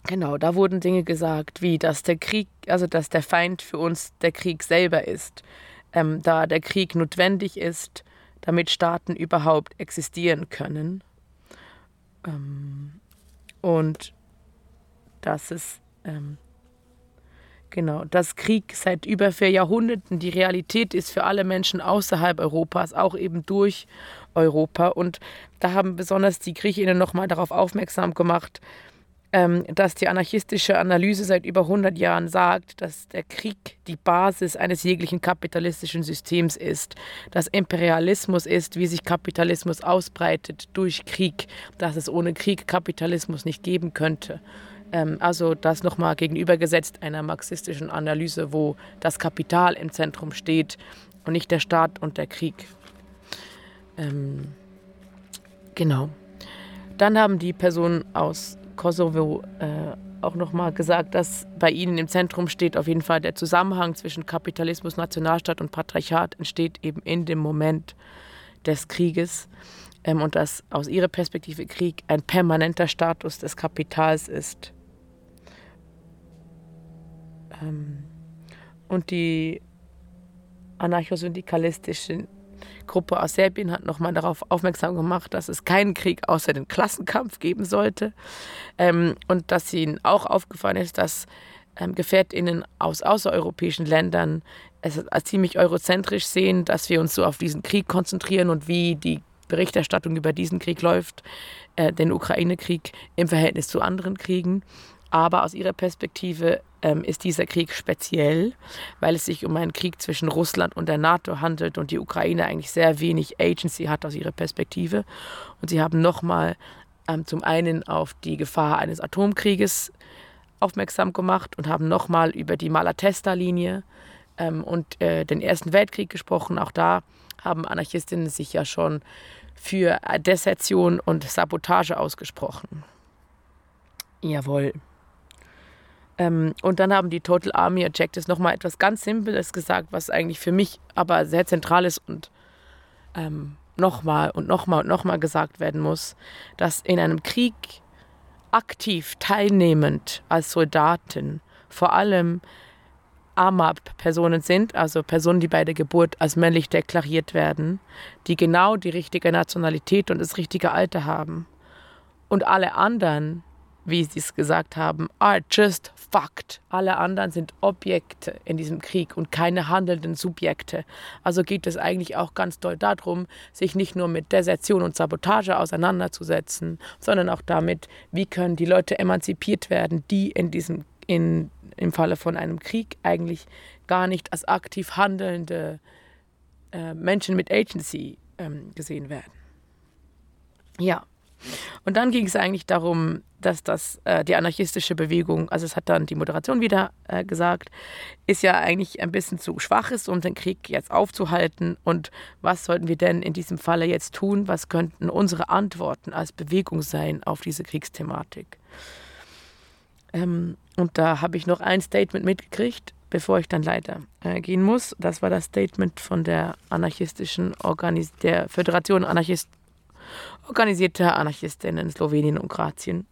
genau, da wurden Dinge gesagt, wie dass der Krieg, also dass der Feind für uns der Krieg selber ist, ähm, da der Krieg notwendig ist, damit Staaten überhaupt existieren können. Ähm, und dass es ähm, Genau, dass Krieg seit über vier Jahrhunderten die Realität ist für alle Menschen außerhalb Europas, auch eben durch Europa. Und da haben besonders die Griechinnen nochmal darauf aufmerksam gemacht, ähm, dass die anarchistische Analyse seit über 100 Jahren sagt, dass der Krieg die Basis eines jeglichen kapitalistischen Systems ist, dass Imperialismus ist, wie sich Kapitalismus ausbreitet durch Krieg, dass es ohne Krieg Kapitalismus nicht geben könnte. Ähm, also das nochmal gegenübergesetzt einer marxistischen Analyse, wo das Kapital im Zentrum steht und nicht der Staat und der Krieg. Ähm, genau. Dann haben die Personen aus Kosovo äh, auch nochmal gesagt, dass bei ihnen im Zentrum steht auf jeden Fall der Zusammenhang zwischen Kapitalismus, Nationalstaat und Patriarchat entsteht eben in dem Moment des Krieges ähm, und dass aus ihrer Perspektive Krieg ein permanenter Status des Kapitals ist. Ähm, und die anarchosyndikalistische Gruppe aus Serbien hat nochmal darauf aufmerksam gemacht, dass es keinen Krieg außer den Klassenkampf geben sollte. Ähm, und dass ihnen auch aufgefallen ist, dass ähm, GefährtInnen aus außereuropäischen Ländern es als ziemlich eurozentrisch sehen, dass wir uns so auf diesen Krieg konzentrieren und wie die Berichterstattung über diesen Krieg läuft, äh, den Ukraine-Krieg im Verhältnis zu anderen Kriegen. Aber aus ihrer Perspektive ähm, ist dieser Krieg speziell, weil es sich um einen Krieg zwischen Russland und der NATO handelt und die Ukraine eigentlich sehr wenig Agency hat aus ihrer Perspektive. Und sie haben nochmal ähm, zum einen auf die Gefahr eines Atomkrieges aufmerksam gemacht und haben nochmal über die Malatesta-Linie ähm, und äh, den Ersten Weltkrieg gesprochen. Auch da haben Anarchistinnen sich ja schon für Desertion und Sabotage ausgesprochen. Jawohl. Ähm, und dann haben die Total Army Objectives nochmal etwas ganz Simples gesagt, was eigentlich für mich aber sehr zentral ist und ähm, nochmal und nochmal und nochmal gesagt werden muss, dass in einem Krieg aktiv teilnehmend als Soldaten vor allem AMAP-Personen sind, also Personen, die bei der Geburt als männlich deklariert werden, die genau die richtige Nationalität und das richtige Alter haben. Und alle anderen wie sie es gesagt haben, are just fucked. Alle anderen sind Objekte in diesem Krieg und keine handelnden Subjekte. Also geht es eigentlich auch ganz doll darum, sich nicht nur mit Desertion und Sabotage auseinanderzusetzen, sondern auch damit, wie können die Leute emanzipiert werden, die in diesem, in, im Falle von einem Krieg eigentlich gar nicht als aktiv handelnde äh, Menschen mit Agency ähm, gesehen werden. Ja, Und dann ging es eigentlich darum, dass das äh, die anarchistische Bewegung, also es hat dann die Moderation wieder äh, gesagt, ist ja eigentlich ein bisschen zu schwach ist, um den Krieg jetzt aufzuhalten. Und was sollten wir denn in diesem Falle jetzt tun? Was könnten unsere Antworten als Bewegung sein auf diese Kriegsthematik? Ähm, und da habe ich noch ein Statement mitgekriegt, bevor ich dann leider äh, gehen muss. Das war das Statement von der anarchistischen Organis der Föderation Anarchist organisierter Anarchistinnen in Slowenien und Kroatien.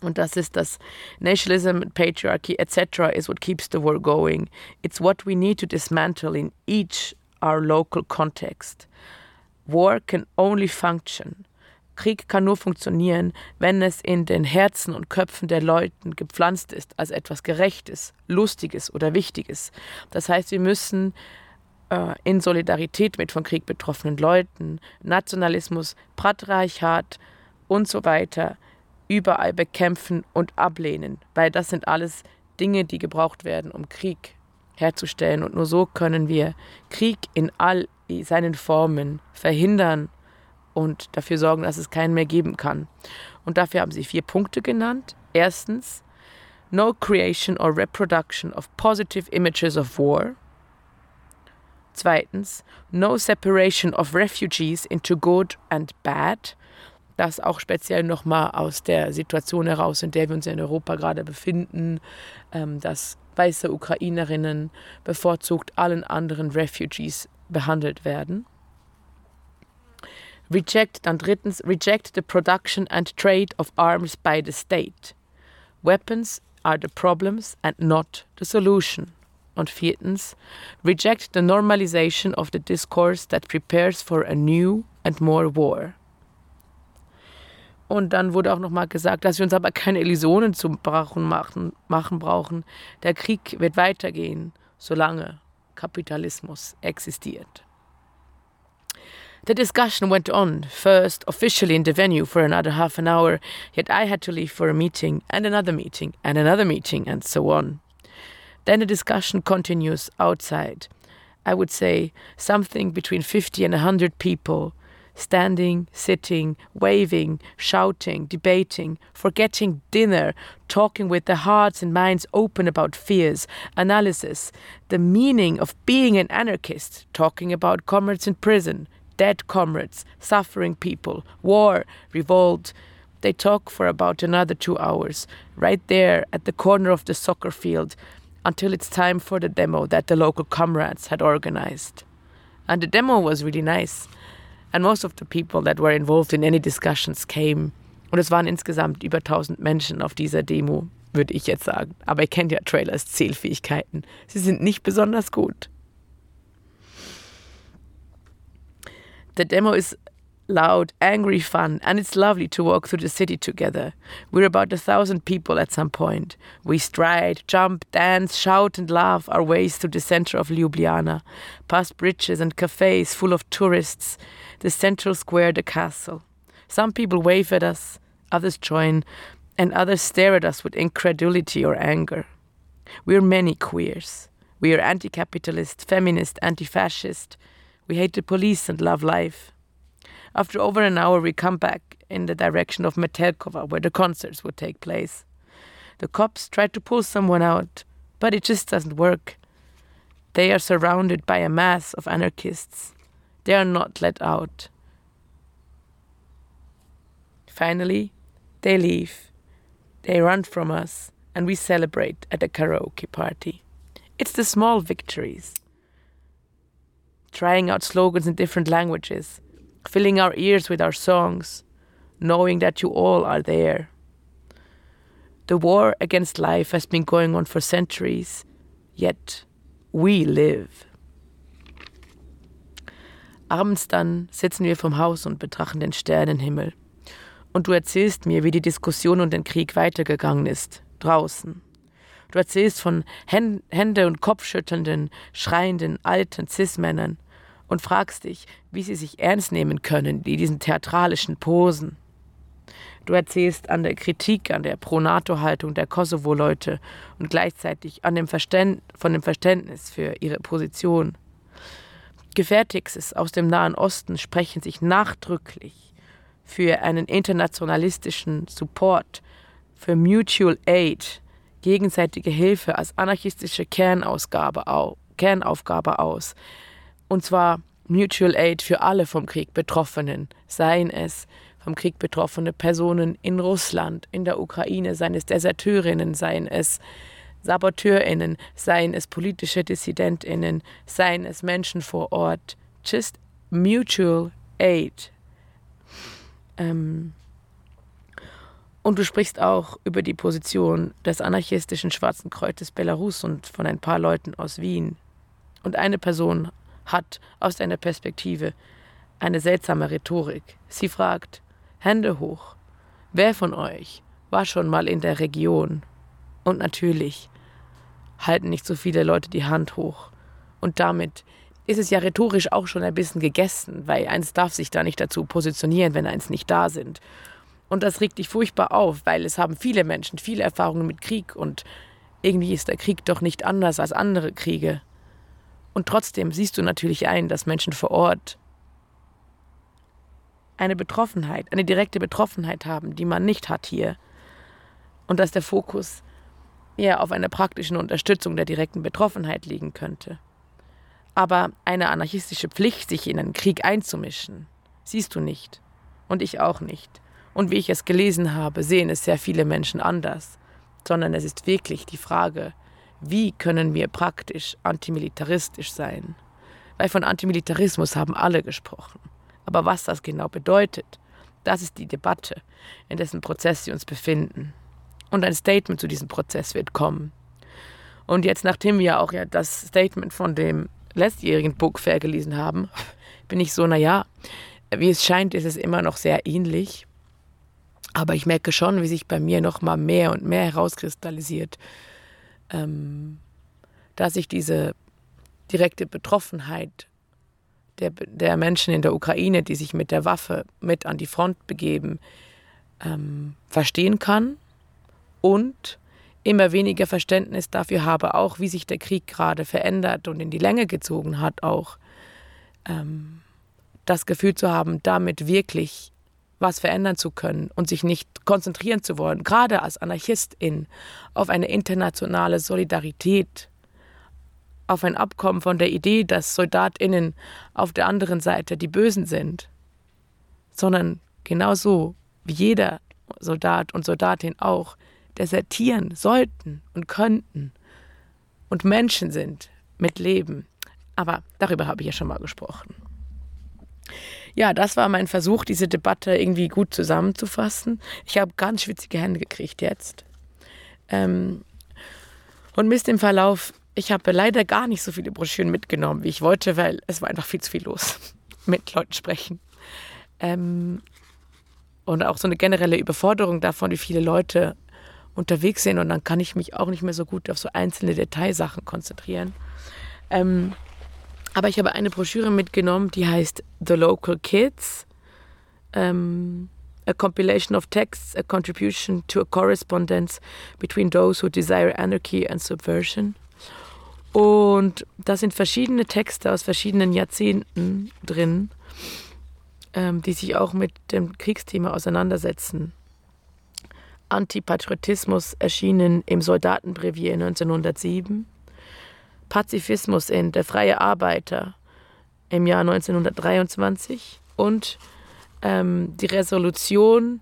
Und das ist das Nationalism, Patriarchy, etc. is what keeps the war going. It's what we need to dismantle in each our local context. War can only function. Krieg kann nur funktionieren, wenn es in den Herzen und Köpfen der Leuten gepflanzt ist als etwas Gerechtes, Lustiges oder Wichtiges. Das heißt, wir müssen in Solidarität mit von Krieg betroffenen Leuten, Nationalismus, Patriarchat und so weiter überall bekämpfen und ablehnen, weil das sind alles Dinge, die gebraucht werden, um Krieg herzustellen. Und nur so können wir Krieg in all seinen Formen verhindern und dafür sorgen, dass es keinen mehr geben kann. Und dafür haben sie vier Punkte genannt. Erstens, no creation or reproduction of positive images of war. Zweitens, no separation of refugees into good and bad das auch speziell nochmal aus der Situation heraus, in der wir uns in Europa gerade befinden, ähm, dass weiße Ukrainerinnen bevorzugt allen anderen Refugees behandelt werden. Reject, dann drittens, reject the production and trade of arms by the state. Weapons are the problems and not the solution. Und viertens, reject the normalization of the discourse that prepares for a new and more war. Und dann wurde auch nochmal gesagt, dass wir uns aber keine Illusionen zu machen, machen brauchen. Der Krieg wird weitergehen, solange Kapitalismus existiert. The discussion went on, first officially in the venue for another half an hour, yet I had to leave for a meeting, and another meeting, and another meeting, and so on. Then the discussion continues outside. I would say something between 50 and 100 people standing, sitting, waving, shouting, debating, forgetting dinner, talking with their hearts and minds open about fears, analysis, the meaning of being an anarchist, talking about comrades in prison, dead comrades, suffering people, war, revolt. They talk for about another two hours, right there at the corner of the soccer field, until it's time for the demo that the local comrades had organized. And the demo was really nice. And most of the people that were involved in any discussions came. Und es waren insgesamt über 1000 Menschen auf dieser Demo, würde ich jetzt sagen. Aber ihr kennt ja Trailers Zählfähigkeiten. Sie sind nicht besonders gut. The demo is loud, angry fun, and it's lovely to walk through the city together. We're about a thousand people at some point. We stride, jump, dance, shout, and laugh our ways through the center of Ljubljana, past bridges and cafes full of tourists, the central square, the castle. Some people wave at us, others join, and others stare at us with incredulity or anger. We're many queers. We are anti capitalist, feminist, anti fascist. We hate the police and love life. After over an hour, we come back in the direction of Metelkova, where the concerts would take place. The cops try to pull someone out, but it just doesn't work. They are surrounded by a mass of anarchists. They are not let out. Finally, they leave. They run from us, and we celebrate at a karaoke party. It's the small victories. Trying out slogans in different languages, filling our ears with our songs, knowing that you all are there. The war against life has been going on for centuries, yet we live. Abends dann sitzen wir vom Haus und betrachten den Sternenhimmel. Und du erzählst mir, wie die Diskussion und den Krieg weitergegangen ist, draußen. Du erzählst von Hände- und Kopfschüttelnden, schreienden, alten Cis-Männern, und fragst dich, wie sie sich ernst nehmen können, die diesen theatralischen Posen. Du erzählst an der Kritik, an der Pro-NATO-Haltung der Kosovo-Leute und gleichzeitig an dem Verständ von dem Verständnis für ihre Position. Gefährtixes aus dem Nahen Osten sprechen sich nachdrücklich für einen internationalistischen Support, für Mutual Aid, gegenseitige Hilfe als anarchistische Kernausgabe au Kernaufgabe aus. Und zwar Mutual Aid für alle vom Krieg Betroffenen, seien es vom Krieg betroffene Personen in Russland, in der Ukraine, seien es Deserteurinnen, seien es SaboteurInnen, seien es politische DissidentInnen, seien es Menschen vor Ort. Just mutual aid. Ähm und du sprichst auch über die Position des anarchistischen Schwarzen Kreuzes Belarus und von ein paar Leuten aus Wien. Und eine Person hat aus deiner Perspektive eine seltsame Rhetorik. Sie fragt, Hände hoch, wer von euch war schon mal in der Region? Und natürlich halten nicht so viele Leute die Hand hoch. Und damit ist es ja rhetorisch auch schon ein bisschen gegessen, weil eins darf sich da nicht dazu positionieren, wenn eins nicht da sind. Und das regt dich furchtbar auf, weil es haben viele Menschen viele Erfahrungen mit Krieg und irgendwie ist der Krieg doch nicht anders als andere Kriege. Und trotzdem siehst du natürlich ein, dass Menschen vor Ort eine Betroffenheit, eine direkte Betroffenheit haben, die man nicht hat hier. Und dass der Fokus eher auf einer praktischen Unterstützung der direkten Betroffenheit liegen könnte. Aber eine anarchistische Pflicht, sich in einen Krieg einzumischen, siehst du nicht. Und ich auch nicht. Und wie ich es gelesen habe, sehen es sehr viele Menschen anders. Sondern es ist wirklich die Frage, wie können wir praktisch antimilitaristisch sein? Weil von Antimilitarismus haben alle gesprochen. Aber was das genau bedeutet, das ist die Debatte, in dessen Prozess sie uns befinden. Und ein Statement zu diesem Prozess wird kommen. Und jetzt, nachdem wir auch ja das Statement von dem letztjährigen Book Fair gelesen haben, bin ich so, naja, wie es scheint, ist es immer noch sehr ähnlich. Aber ich merke schon, wie sich bei mir noch mal mehr und mehr herauskristallisiert, ähm, dass ich diese direkte Betroffenheit der, der Menschen in der Ukraine, die sich mit der Waffe mit an die Front begeben, ähm, verstehen kann und immer weniger Verständnis dafür habe, auch wie sich der Krieg gerade verändert und in die Länge gezogen hat, auch ähm, das Gefühl zu haben, damit wirklich was verändern zu können und sich nicht konzentrieren zu wollen, gerade als Anarchistin, auf eine internationale Solidarität, auf ein Abkommen von der Idee, dass Soldatinnen auf der anderen Seite die Bösen sind, sondern genauso wie jeder Soldat und Soldatin auch desertieren sollten und könnten und Menschen sind mit Leben. Aber darüber habe ich ja schon mal gesprochen. Ja, das war mein Versuch, diese Debatte irgendwie gut zusammenzufassen. Ich habe ganz schwitzige Hände gekriegt jetzt. Ähm, und misst im Verlauf, ich habe leider gar nicht so viele Broschüren mitgenommen, wie ich wollte, weil es war einfach viel zu viel los mit Leuten sprechen. Ähm, und auch so eine generelle Überforderung davon, wie viele Leute unterwegs sind und dann kann ich mich auch nicht mehr so gut auf so einzelne Detailsachen konzentrieren. Ähm, aber ich habe eine Broschüre mitgenommen, die heißt The Local Kids. Ähm, a compilation of texts, a contribution to a correspondence between those who desire anarchy and subversion. Und da sind verschiedene Texte aus verschiedenen Jahrzehnten drin, ähm, die sich auch mit dem Kriegsthema auseinandersetzen. Antipatriotismus erschienen im Soldatenbrevier 1907, Pazifismus in Der freie Arbeiter im Jahr 1923 und ähm, die Resolution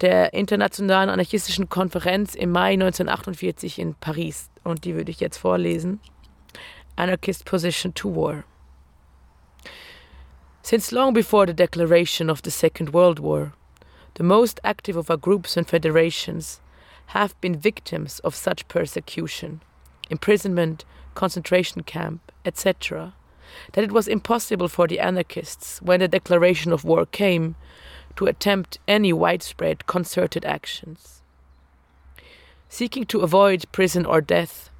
der Internationalen Anarchistischen Konferenz im Mai 1948 in Paris. Und die würde ich jetzt vorlesen. Anarchist Position to War. Since long before the declaration of the Second World War, the most active of our groups and federations, have been victims of such persecution, imprisonment, concentration camp, etc., that it was impossible for the anarchists, when the declaration of war came, to attempt any widespread concerted actions. Seeking to avoid prison or death,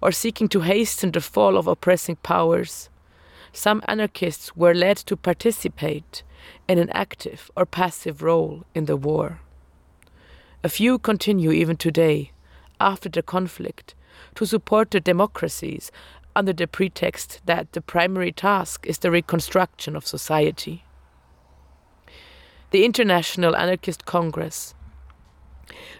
or seeking to hasten the fall of oppressing powers, some anarchists were led to participate in an active or passive role in the war. A few continue even today, after the conflict, to support the democracies under the pretext that the primary task is the reconstruction of society. The International Anarchist Congress,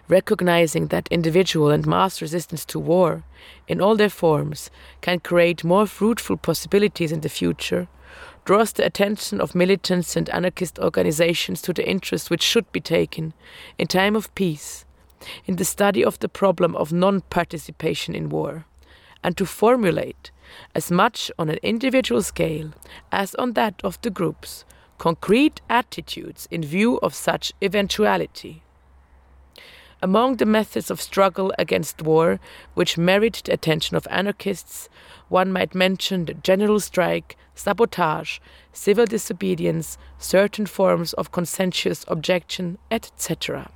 recognizing that individual and mass resistance to war, in all their forms, can create more fruitful possibilities in the future, draws the attention of militants and anarchist organizations to the interest which should be taken, in time of peace, in the study of the problem of non participation in war, and to formulate, as much on an individual scale as on that of the groups, concrete attitudes in view of such eventuality. Among the methods of struggle against war which merit the attention of anarchists, one might mention the general strike, sabotage, civil disobedience, certain forms of conscientious objection, etc.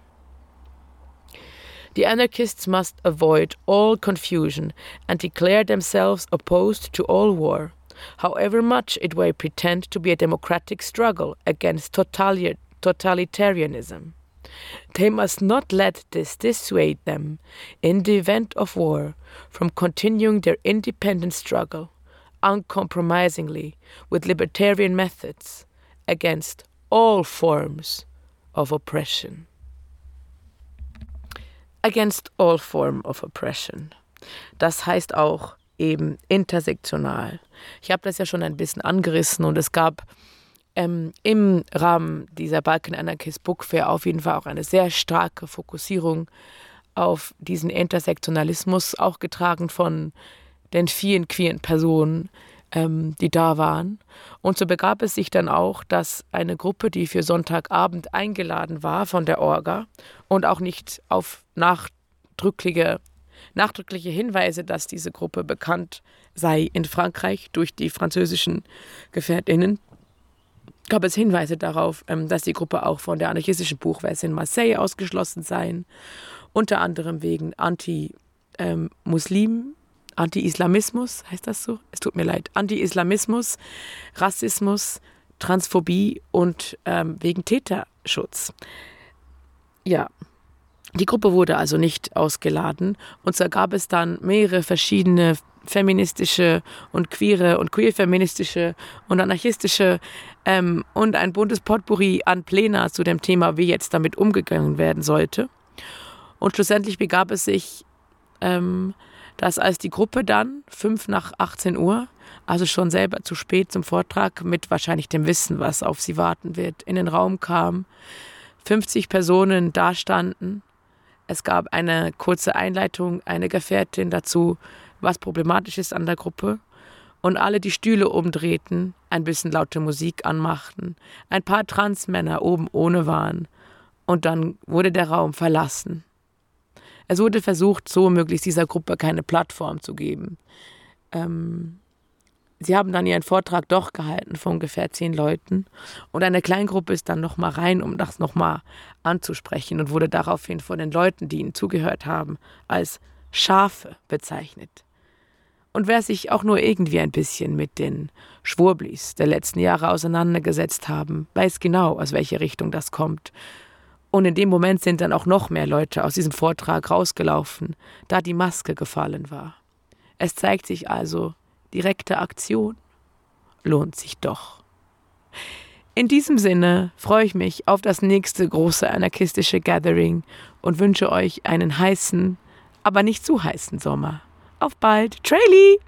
The anarchists must avoid all confusion and declare themselves opposed to all war, however much it may pretend to be a democratic struggle against totalitarianism. They must not let this dissuade them, in the event of war, from continuing their independent struggle, uncompromisingly, with libertarian methods, against all forms of oppression. Against all form of oppression. Das heißt auch eben intersektional. Ich habe das ja schon ein bisschen angerissen und es gab ähm, im Rahmen dieser Balkan Anarchist Book Fair auf jeden Fall auch eine sehr starke Fokussierung auf diesen Intersektionalismus, auch getragen von den vielen queeren Personen, ähm, die da waren. Und so begab es sich dann auch, dass eine Gruppe, die für Sonntagabend eingeladen war von der Orga und auch nicht auf nachdrückliche, nachdrückliche Hinweise, dass diese Gruppe bekannt sei in Frankreich durch die französischen Gefährtinnen, gab es Hinweise darauf, ähm, dass die Gruppe auch von der anarchistischen Buchmesse in Marseille ausgeschlossen sei, unter anderem wegen Anti-Muslim, ähm, Anti-Islamismus, heißt das so? Es tut mir leid. Anti-Islamismus, Rassismus, Transphobie und ähm, wegen Täterschutz. Ja, die Gruppe wurde also nicht ausgeladen und so gab es dann mehrere verschiedene feministische und queere und queer-feministische und anarchistische ähm, und ein buntes Potpourri an Pläne zu dem Thema, wie jetzt damit umgegangen werden sollte. Und schlussendlich begab es sich, ähm, dass als die Gruppe dann, fünf nach 18 Uhr, also schon selber zu spät zum Vortrag, mit wahrscheinlich dem Wissen, was auf sie warten wird, in den Raum kam, 50 Personen dastanden. Es gab eine kurze Einleitung, eine Gefährtin dazu, was problematisch ist an der Gruppe und alle die Stühle umdrehten, ein bisschen laute Musik anmachten, ein paar Transmänner oben ohne waren und dann wurde der Raum verlassen. Es wurde versucht, so möglichst dieser Gruppe keine Plattform zu geben. Ähm, sie haben dann ihren Vortrag doch gehalten von ungefähr zehn Leuten und eine Kleingruppe ist dann nochmal rein, um das nochmal anzusprechen und wurde daraufhin von den Leuten, die ihnen zugehört haben, als Schafe bezeichnet. Und wer sich auch nur irgendwie ein bisschen mit den Schwurblis der letzten Jahre auseinandergesetzt haben, weiß genau, aus welcher Richtung das kommt. Und in dem Moment sind dann auch noch mehr Leute aus diesem Vortrag rausgelaufen, da die Maske gefallen war. Es zeigt sich also, direkte Aktion lohnt sich doch. In diesem Sinne freue ich mich auf das nächste große anarchistische Gathering und wünsche euch einen heißen, aber nicht zu heißen Sommer. Auf bald. Traily!